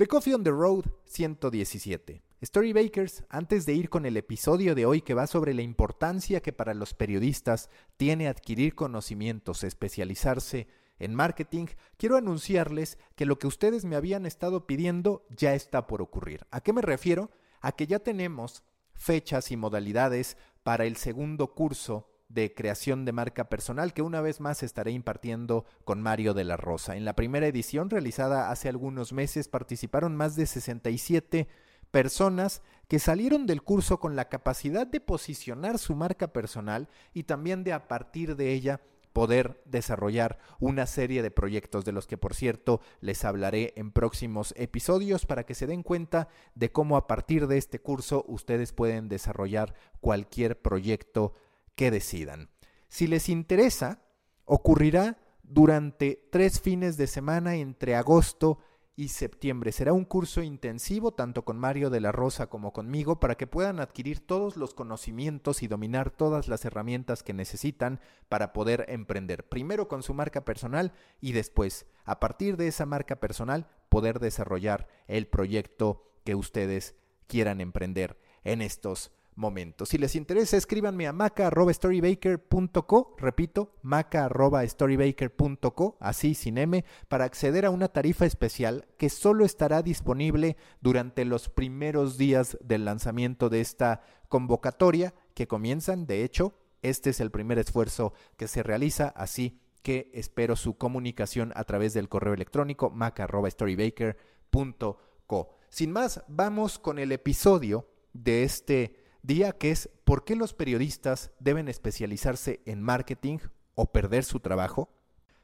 The Coffee on the Road 117. Storybakers, antes de ir con el episodio de hoy que va sobre la importancia que para los periodistas tiene adquirir conocimientos, especializarse en marketing, quiero anunciarles que lo que ustedes me habían estado pidiendo ya está por ocurrir. ¿A qué me refiero? A que ya tenemos fechas y modalidades para el segundo curso de creación de marca personal que una vez más estaré impartiendo con Mario de la Rosa. En la primera edición realizada hace algunos meses participaron más de 67 personas que salieron del curso con la capacidad de posicionar su marca personal y también de a partir de ella poder desarrollar una serie de proyectos de los que por cierto les hablaré en próximos episodios para que se den cuenta de cómo a partir de este curso ustedes pueden desarrollar cualquier proyecto que decidan. Si les interesa, ocurrirá durante tres fines de semana entre agosto y septiembre. Será un curso intensivo tanto con Mario de la Rosa como conmigo para que puedan adquirir todos los conocimientos y dominar todas las herramientas que necesitan para poder emprender. Primero con su marca personal y después, a partir de esa marca personal, poder desarrollar el proyecto que ustedes quieran emprender en estos momentos. Si les interesa, escríbanme a maca.storybaker.co, repito, maca.storybaker.co, así sin M, para acceder a una tarifa especial que solo estará disponible durante los primeros días del lanzamiento de esta convocatoria, que comienzan, de hecho, este es el primer esfuerzo que se realiza, así que espero su comunicación a través del correo electrónico maca.storybaker.co. Sin más, vamos con el episodio de este día que es ¿por qué los periodistas deben especializarse en marketing o perder su trabajo?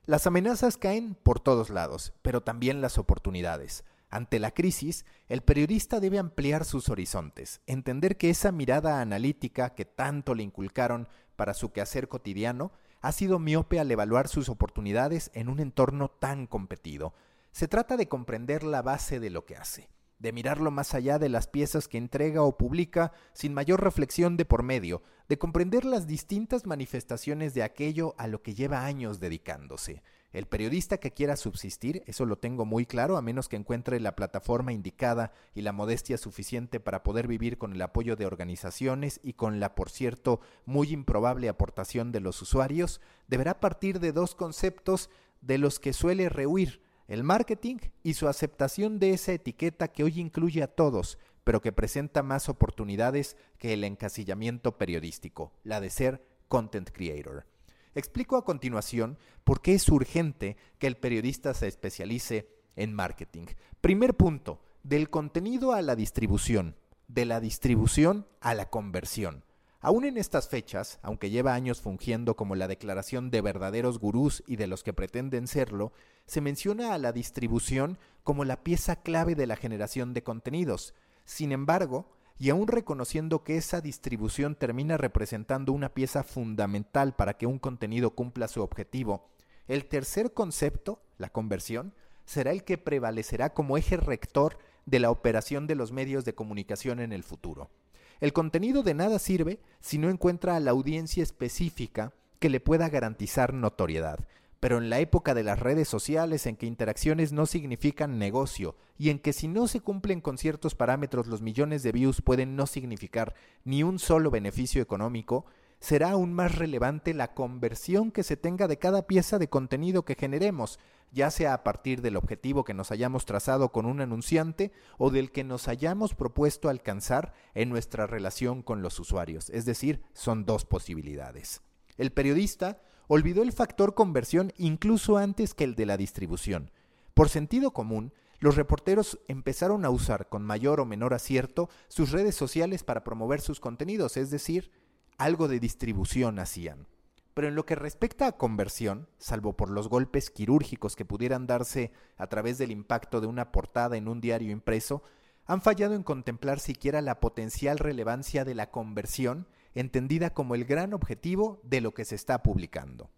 Las amenazas caen por todos lados, pero también las oportunidades. Ante la crisis, el periodista debe ampliar sus horizontes, entender que esa mirada analítica que tanto le inculcaron para su quehacer cotidiano ha sido miope al evaluar sus oportunidades en un entorno tan competido. Se trata de comprender la base de lo que hace de mirarlo más allá de las piezas que entrega o publica sin mayor reflexión de por medio, de comprender las distintas manifestaciones de aquello a lo que lleva años dedicándose. El periodista que quiera subsistir, eso lo tengo muy claro, a menos que encuentre la plataforma indicada y la modestia suficiente para poder vivir con el apoyo de organizaciones y con la, por cierto, muy improbable aportación de los usuarios, deberá partir de dos conceptos de los que suele rehuir el marketing y su aceptación de esa etiqueta que hoy incluye a todos, pero que presenta más oportunidades que el encasillamiento periodístico, la de ser content creator. Explico a continuación por qué es urgente que el periodista se especialice en marketing. Primer punto, del contenido a la distribución, de la distribución a la conversión. Aún en estas fechas, aunque lleva años fungiendo como la declaración de verdaderos gurús y de los que pretenden serlo, se menciona a la distribución como la pieza clave de la generación de contenidos. Sin embargo, y aún reconociendo que esa distribución termina representando una pieza fundamental para que un contenido cumpla su objetivo, el tercer concepto, la conversión, será el que prevalecerá como eje rector de la operación de los medios de comunicación en el futuro. El contenido de nada sirve si no encuentra a la audiencia específica que le pueda garantizar notoriedad. Pero en la época de las redes sociales en que interacciones no significan negocio y en que si no se cumplen con ciertos parámetros los millones de views pueden no significar ni un solo beneficio económico, será aún más relevante la conversión que se tenga de cada pieza de contenido que generemos, ya sea a partir del objetivo que nos hayamos trazado con un anunciante o del que nos hayamos propuesto alcanzar en nuestra relación con los usuarios. Es decir, son dos posibilidades. El periodista olvidó el factor conversión incluso antes que el de la distribución. Por sentido común, los reporteros empezaron a usar con mayor o menor acierto sus redes sociales para promover sus contenidos, es decir, algo de distribución hacían. Pero en lo que respecta a conversión, salvo por los golpes quirúrgicos que pudieran darse a través del impacto de una portada en un diario impreso, han fallado en contemplar siquiera la potencial relevancia de la conversión, entendida como el gran objetivo de lo que se está publicando.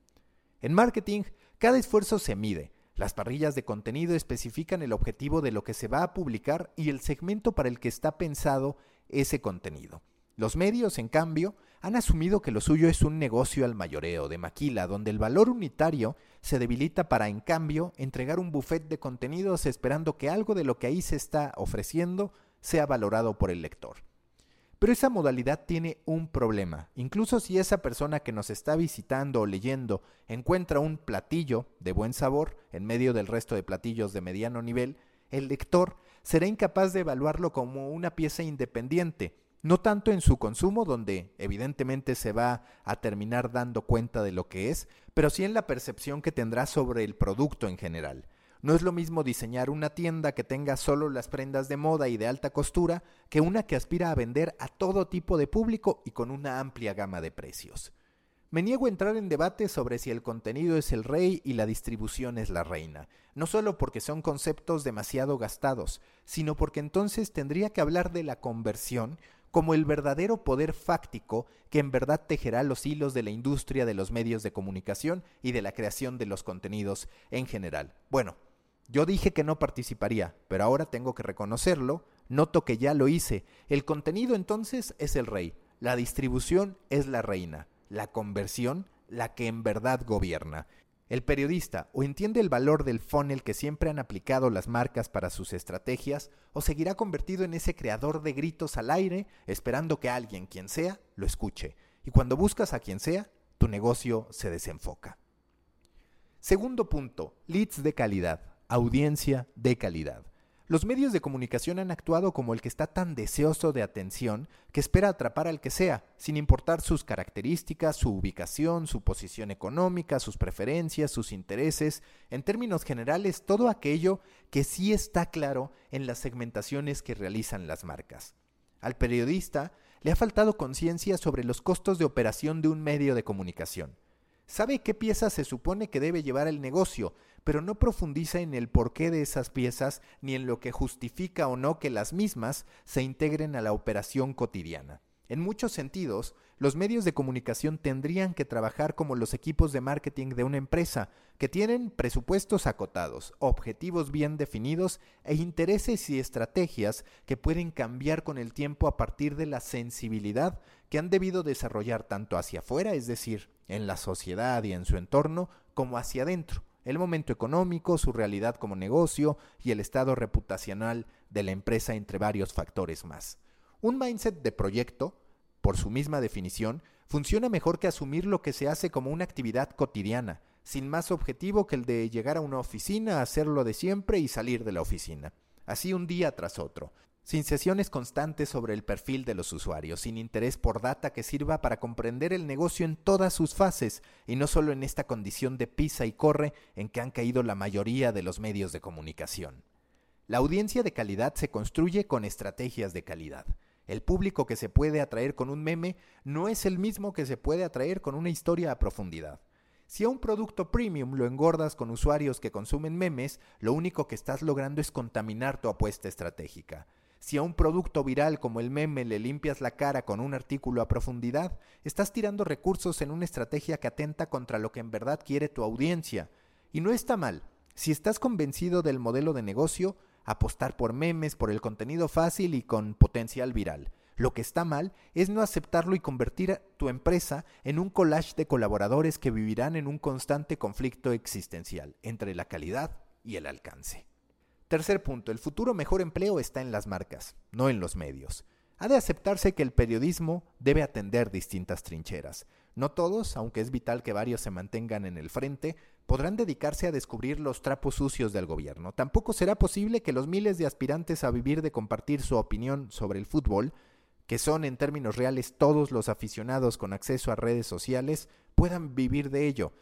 En marketing, cada esfuerzo se mide. Las parrillas de contenido especifican el objetivo de lo que se va a publicar y el segmento para el que está pensado ese contenido. Los medios, en cambio, han asumido que lo suyo es un negocio al mayoreo, de maquila, donde el valor unitario se debilita para, en cambio, entregar un buffet de contenidos esperando que algo de lo que ahí se está ofreciendo sea valorado por el lector. Pero esa modalidad tiene un problema. Incluso si esa persona que nos está visitando o leyendo encuentra un platillo de buen sabor en medio del resto de platillos de mediano nivel, el lector será incapaz de evaluarlo como una pieza independiente, no tanto en su consumo, donde evidentemente se va a terminar dando cuenta de lo que es, pero sí en la percepción que tendrá sobre el producto en general. No es lo mismo diseñar una tienda que tenga solo las prendas de moda y de alta costura que una que aspira a vender a todo tipo de público y con una amplia gama de precios. Me niego a entrar en debate sobre si el contenido es el rey y la distribución es la reina, no solo porque son conceptos demasiado gastados, sino porque entonces tendría que hablar de la conversión como el verdadero poder fáctico que en verdad tejerá los hilos de la industria de los medios de comunicación y de la creación de los contenidos en general. Bueno, yo dije que no participaría, pero ahora tengo que reconocerlo, noto que ya lo hice. El contenido entonces es el rey, la distribución es la reina, la conversión la que en verdad gobierna. El periodista o entiende el valor del funnel que siempre han aplicado las marcas para sus estrategias, o seguirá convertido en ese creador de gritos al aire, esperando que alguien, quien sea, lo escuche. Y cuando buscas a quien sea, tu negocio se desenfoca. Segundo punto, leads de calidad, audiencia de calidad. Los medios de comunicación han actuado como el que está tan deseoso de atención que espera atrapar al que sea, sin importar sus características, su ubicación, su posición económica, sus preferencias, sus intereses, en términos generales, todo aquello que sí está claro en las segmentaciones que realizan las marcas. Al periodista le ha faltado conciencia sobre los costos de operación de un medio de comunicación. Sabe qué piezas se supone que debe llevar el negocio, pero no profundiza en el porqué de esas piezas ni en lo que justifica o no que las mismas se integren a la operación cotidiana. En muchos sentidos, los medios de comunicación tendrían que trabajar como los equipos de marketing de una empresa, que tienen presupuestos acotados, objetivos bien definidos e intereses y estrategias que pueden cambiar con el tiempo a partir de la sensibilidad que han debido desarrollar tanto hacia afuera, es decir, en la sociedad y en su entorno, como hacia adentro, el momento económico, su realidad como negocio y el estado reputacional de la empresa entre varios factores más. Un mindset de proyecto, por su misma definición, funciona mejor que asumir lo que se hace como una actividad cotidiana, sin más objetivo que el de llegar a una oficina, hacerlo de siempre y salir de la oficina. Así un día tras otro, sin sesiones constantes sobre el perfil de los usuarios, sin interés por data que sirva para comprender el negocio en todas sus fases y no solo en esta condición de pisa y corre en que han caído la mayoría de los medios de comunicación. La audiencia de calidad se construye con estrategias de calidad. El público que se puede atraer con un meme no es el mismo que se puede atraer con una historia a profundidad. Si a un producto premium lo engordas con usuarios que consumen memes, lo único que estás logrando es contaminar tu apuesta estratégica. Si a un producto viral como el meme le limpias la cara con un artículo a profundidad, estás tirando recursos en una estrategia que atenta contra lo que en verdad quiere tu audiencia. Y no está mal. Si estás convencido del modelo de negocio, apostar por memes, por el contenido fácil y con potencial viral. Lo que está mal es no aceptarlo y convertir tu empresa en un collage de colaboradores que vivirán en un constante conflicto existencial entre la calidad y el alcance. Tercer punto, el futuro mejor empleo está en las marcas, no en los medios. Ha de aceptarse que el periodismo debe atender distintas trincheras. No todos, aunque es vital que varios se mantengan en el frente, podrán dedicarse a descubrir los trapos sucios del gobierno. Tampoco será posible que los miles de aspirantes a vivir de compartir su opinión sobre el fútbol, que son en términos reales todos los aficionados con acceso a redes sociales, puedan vivir de ello.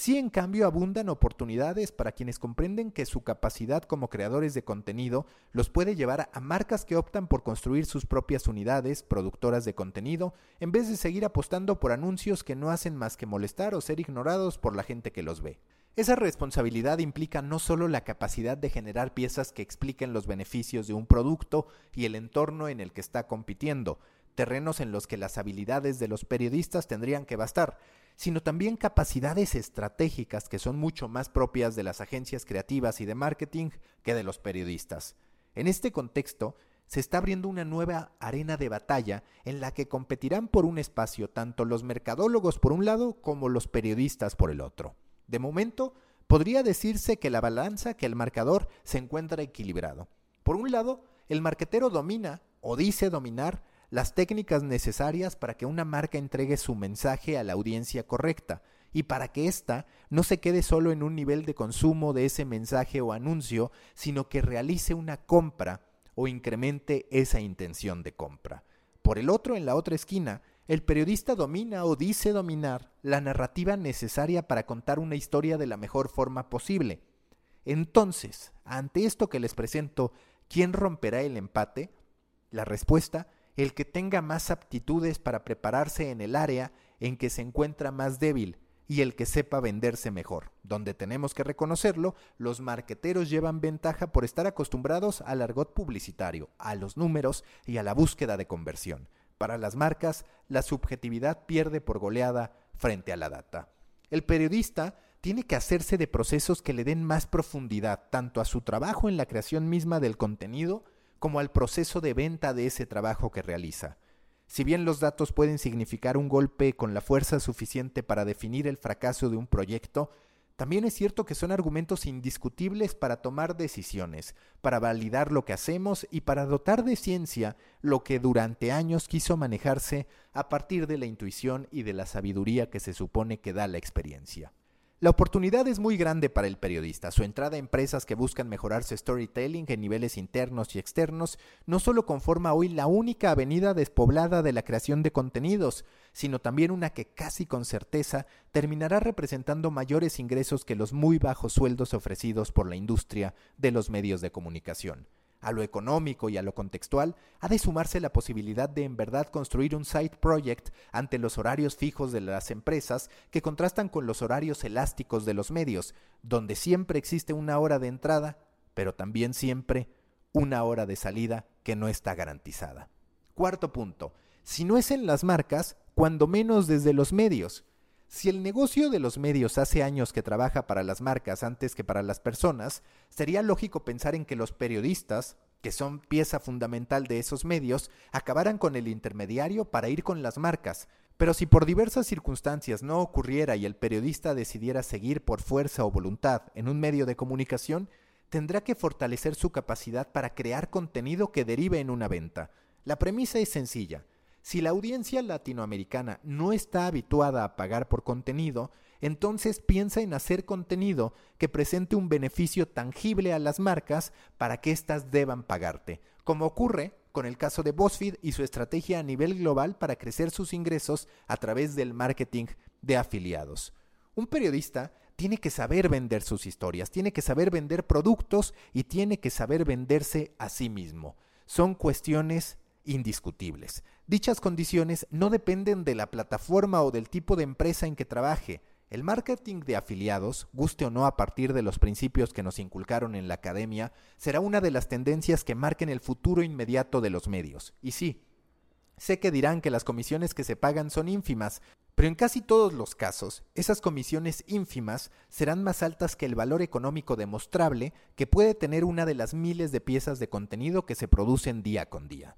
Sí, en cambio, abundan oportunidades para quienes comprenden que su capacidad como creadores de contenido los puede llevar a marcas que optan por construir sus propias unidades productoras de contenido en vez de seguir apostando por anuncios que no hacen más que molestar o ser ignorados por la gente que los ve. Esa responsabilidad implica no solo la capacidad de generar piezas que expliquen los beneficios de un producto y el entorno en el que está compitiendo, terrenos en los que las habilidades de los periodistas tendrían que bastar, sino también capacidades estratégicas que son mucho más propias de las agencias creativas y de marketing que de los periodistas. En este contexto, se está abriendo una nueva arena de batalla en la que competirán por un espacio tanto los mercadólogos por un lado como los periodistas por el otro. De momento, podría decirse que la balanza, que el marcador se encuentra equilibrado. Por un lado, el marquetero domina o dice dominar las técnicas necesarias para que una marca entregue su mensaje a la audiencia correcta y para que ésta no se quede solo en un nivel de consumo de ese mensaje o anuncio, sino que realice una compra o incremente esa intención de compra. Por el otro, en la otra esquina, el periodista domina o dice dominar la narrativa necesaria para contar una historia de la mejor forma posible. Entonces, ante esto que les presento, ¿quién romperá el empate? La respuesta, el que tenga más aptitudes para prepararse en el área en que se encuentra más débil, y el que sepa venderse mejor. Donde tenemos que reconocerlo, los marqueteros llevan ventaja por estar acostumbrados al argot publicitario, a los números y a la búsqueda de conversión. Para las marcas, la subjetividad pierde por goleada frente a la data. El periodista tiene que hacerse de procesos que le den más profundidad tanto a su trabajo en la creación misma del contenido como al proceso de venta de ese trabajo que realiza. Si bien los datos pueden significar un golpe con la fuerza suficiente para definir el fracaso de un proyecto, también es cierto que son argumentos indiscutibles para tomar decisiones, para validar lo que hacemos y para dotar de ciencia lo que durante años quiso manejarse a partir de la intuición y de la sabiduría que se supone que da la experiencia. La oportunidad es muy grande para el periodista. Su entrada a empresas que buscan mejorar su storytelling en niveles internos y externos no solo conforma hoy la única avenida despoblada de la creación de contenidos, sino también una que casi con certeza terminará representando mayores ingresos que los muy bajos sueldos ofrecidos por la industria de los medios de comunicación a lo económico y a lo contextual, ha de sumarse la posibilidad de en verdad construir un side project ante los horarios fijos de las empresas que contrastan con los horarios elásticos de los medios, donde siempre existe una hora de entrada, pero también siempre una hora de salida que no está garantizada. Cuarto punto, si no es en las marcas, cuando menos desde los medios. Si el negocio de los medios hace años que trabaja para las marcas antes que para las personas, sería lógico pensar en que los periodistas, que son pieza fundamental de esos medios, acabaran con el intermediario para ir con las marcas. Pero si por diversas circunstancias no ocurriera y el periodista decidiera seguir por fuerza o voluntad en un medio de comunicación, tendrá que fortalecer su capacidad para crear contenido que derive en una venta. La premisa es sencilla. Si la audiencia latinoamericana no está habituada a pagar por contenido, entonces piensa en hacer contenido que presente un beneficio tangible a las marcas para que éstas deban pagarte, como ocurre con el caso de BuzzFeed y su estrategia a nivel global para crecer sus ingresos a través del marketing de afiliados. Un periodista tiene que saber vender sus historias, tiene que saber vender productos y tiene que saber venderse a sí mismo. Son cuestiones indiscutibles. Dichas condiciones no dependen de la plataforma o del tipo de empresa en que trabaje. El marketing de afiliados, guste o no a partir de los principios que nos inculcaron en la academia, será una de las tendencias que marquen el futuro inmediato de los medios. Y sí, sé que dirán que las comisiones que se pagan son ínfimas, pero en casi todos los casos, esas comisiones ínfimas serán más altas que el valor económico demostrable que puede tener una de las miles de piezas de contenido que se producen día con día.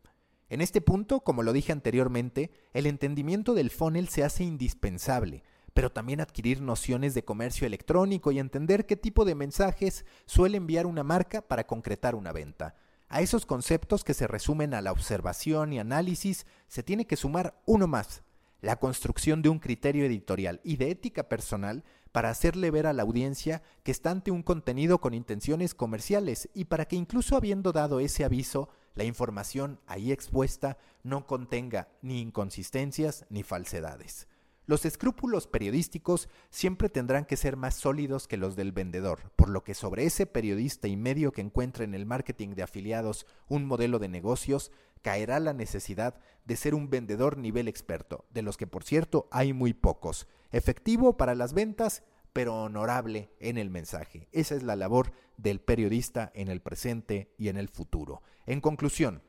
En este punto, como lo dije anteriormente, el entendimiento del funnel se hace indispensable, pero también adquirir nociones de comercio electrónico y entender qué tipo de mensajes suele enviar una marca para concretar una venta. A esos conceptos que se resumen a la observación y análisis se tiene que sumar uno más, la construcción de un criterio editorial y de ética personal para hacerle ver a la audiencia que está ante un contenido con intenciones comerciales y para que incluso habiendo dado ese aviso la información ahí expuesta no contenga ni inconsistencias ni falsedades. Los escrúpulos periodísticos siempre tendrán que ser más sólidos que los del vendedor, por lo que sobre ese periodista y medio que encuentre en el marketing de afiliados un modelo de negocios, caerá la necesidad de ser un vendedor nivel experto, de los que por cierto hay muy pocos, efectivo para las ventas pero honorable en el mensaje. Esa es la labor del periodista en el presente y en el futuro. En conclusión,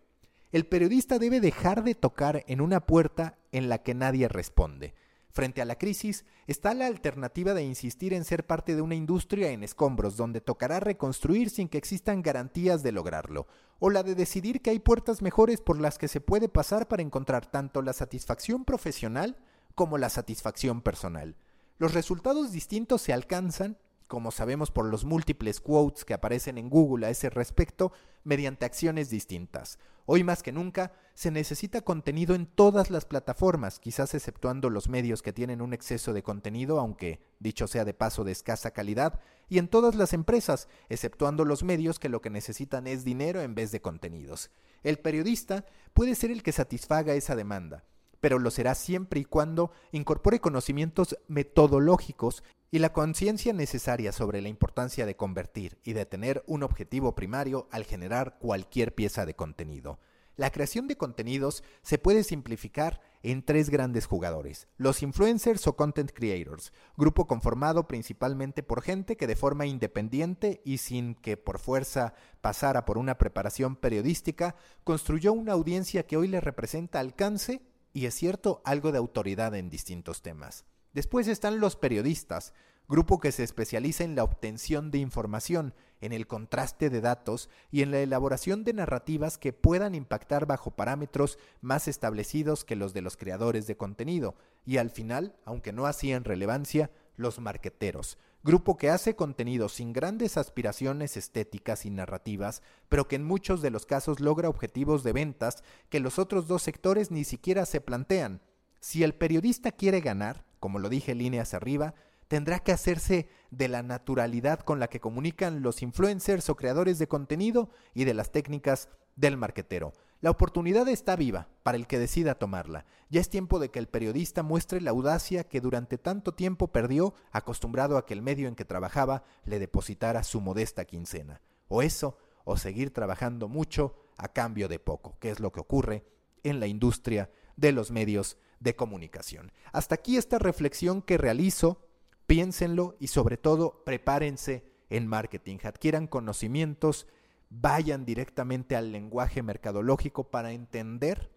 el periodista debe dejar de tocar en una puerta en la que nadie responde. Frente a la crisis, está la alternativa de insistir en ser parte de una industria en escombros donde tocará reconstruir sin que existan garantías de lograrlo, o la de decidir que hay puertas mejores por las que se puede pasar para encontrar tanto la satisfacción profesional como la satisfacción personal. Los resultados distintos se alcanzan como sabemos por los múltiples quotes que aparecen en Google a ese respecto, mediante acciones distintas. Hoy más que nunca se necesita contenido en todas las plataformas, quizás exceptuando los medios que tienen un exceso de contenido, aunque dicho sea de paso de escasa calidad, y en todas las empresas, exceptuando los medios que lo que necesitan es dinero en vez de contenidos. El periodista puede ser el que satisfaga esa demanda, pero lo será siempre y cuando incorpore conocimientos metodológicos y la conciencia necesaria sobre la importancia de convertir y de tener un objetivo primario al generar cualquier pieza de contenido. La creación de contenidos se puede simplificar en tres grandes jugadores, los influencers o content creators, grupo conformado principalmente por gente que de forma independiente y sin que por fuerza pasara por una preparación periodística, construyó una audiencia que hoy le representa alcance y es cierto algo de autoridad en distintos temas. Después están los periodistas, grupo que se especializa en la obtención de información, en el contraste de datos y en la elaboración de narrativas que puedan impactar bajo parámetros más establecidos que los de los creadores de contenido, y al final, aunque no así en relevancia, los marqueteros, grupo que hace contenido sin grandes aspiraciones estéticas y narrativas, pero que en muchos de los casos logra objetivos de ventas que los otros dos sectores ni siquiera se plantean. Si el periodista quiere ganar, como lo dije líneas arriba, tendrá que hacerse de la naturalidad con la que comunican los influencers o creadores de contenido y de las técnicas del marquetero. La oportunidad está viva para el que decida tomarla. Ya es tiempo de que el periodista muestre la audacia que durante tanto tiempo perdió acostumbrado a que el medio en que trabajaba le depositara su modesta quincena. O eso, o seguir trabajando mucho a cambio de poco, que es lo que ocurre en la industria de los medios de comunicación. Hasta aquí esta reflexión que realizo, piénsenlo y sobre todo prepárense en marketing, adquieran conocimientos, vayan directamente al lenguaje mercadológico para entender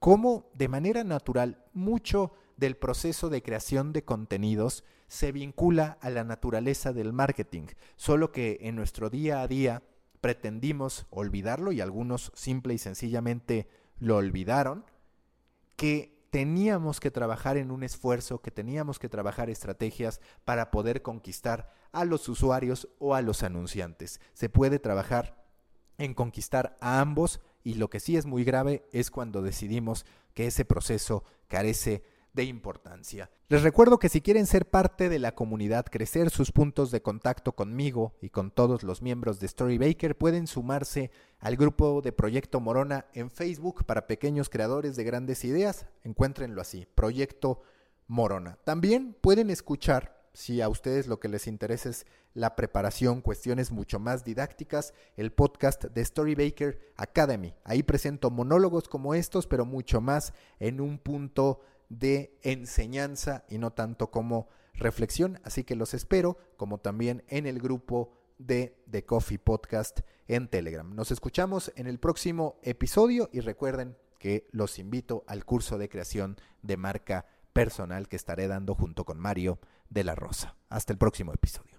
cómo de manera natural mucho del proceso de creación de contenidos se vincula a la naturaleza del marketing, solo que en nuestro día a día pretendimos olvidarlo y algunos simple y sencillamente lo olvidaron, que teníamos que trabajar en un esfuerzo, que teníamos que trabajar estrategias para poder conquistar a los usuarios o a los anunciantes. Se puede trabajar en conquistar a ambos y lo que sí es muy grave es cuando decidimos que ese proceso carece de importancia. Les recuerdo que si quieren ser parte de la comunidad, crecer sus puntos de contacto conmigo y con todos los miembros de Storybaker, pueden sumarse al grupo de Proyecto Morona en Facebook para pequeños creadores de grandes ideas. Encuéntrenlo así, Proyecto Morona. También pueden escuchar, si a ustedes lo que les interesa es la preparación, cuestiones mucho más didácticas, el podcast de Storybaker Academy. Ahí presento monólogos como estos, pero mucho más en un punto de enseñanza y no tanto como reflexión. Así que los espero, como también en el grupo de The Coffee Podcast en Telegram. Nos escuchamos en el próximo episodio y recuerden que los invito al curso de creación de marca personal que estaré dando junto con Mario de la Rosa. Hasta el próximo episodio.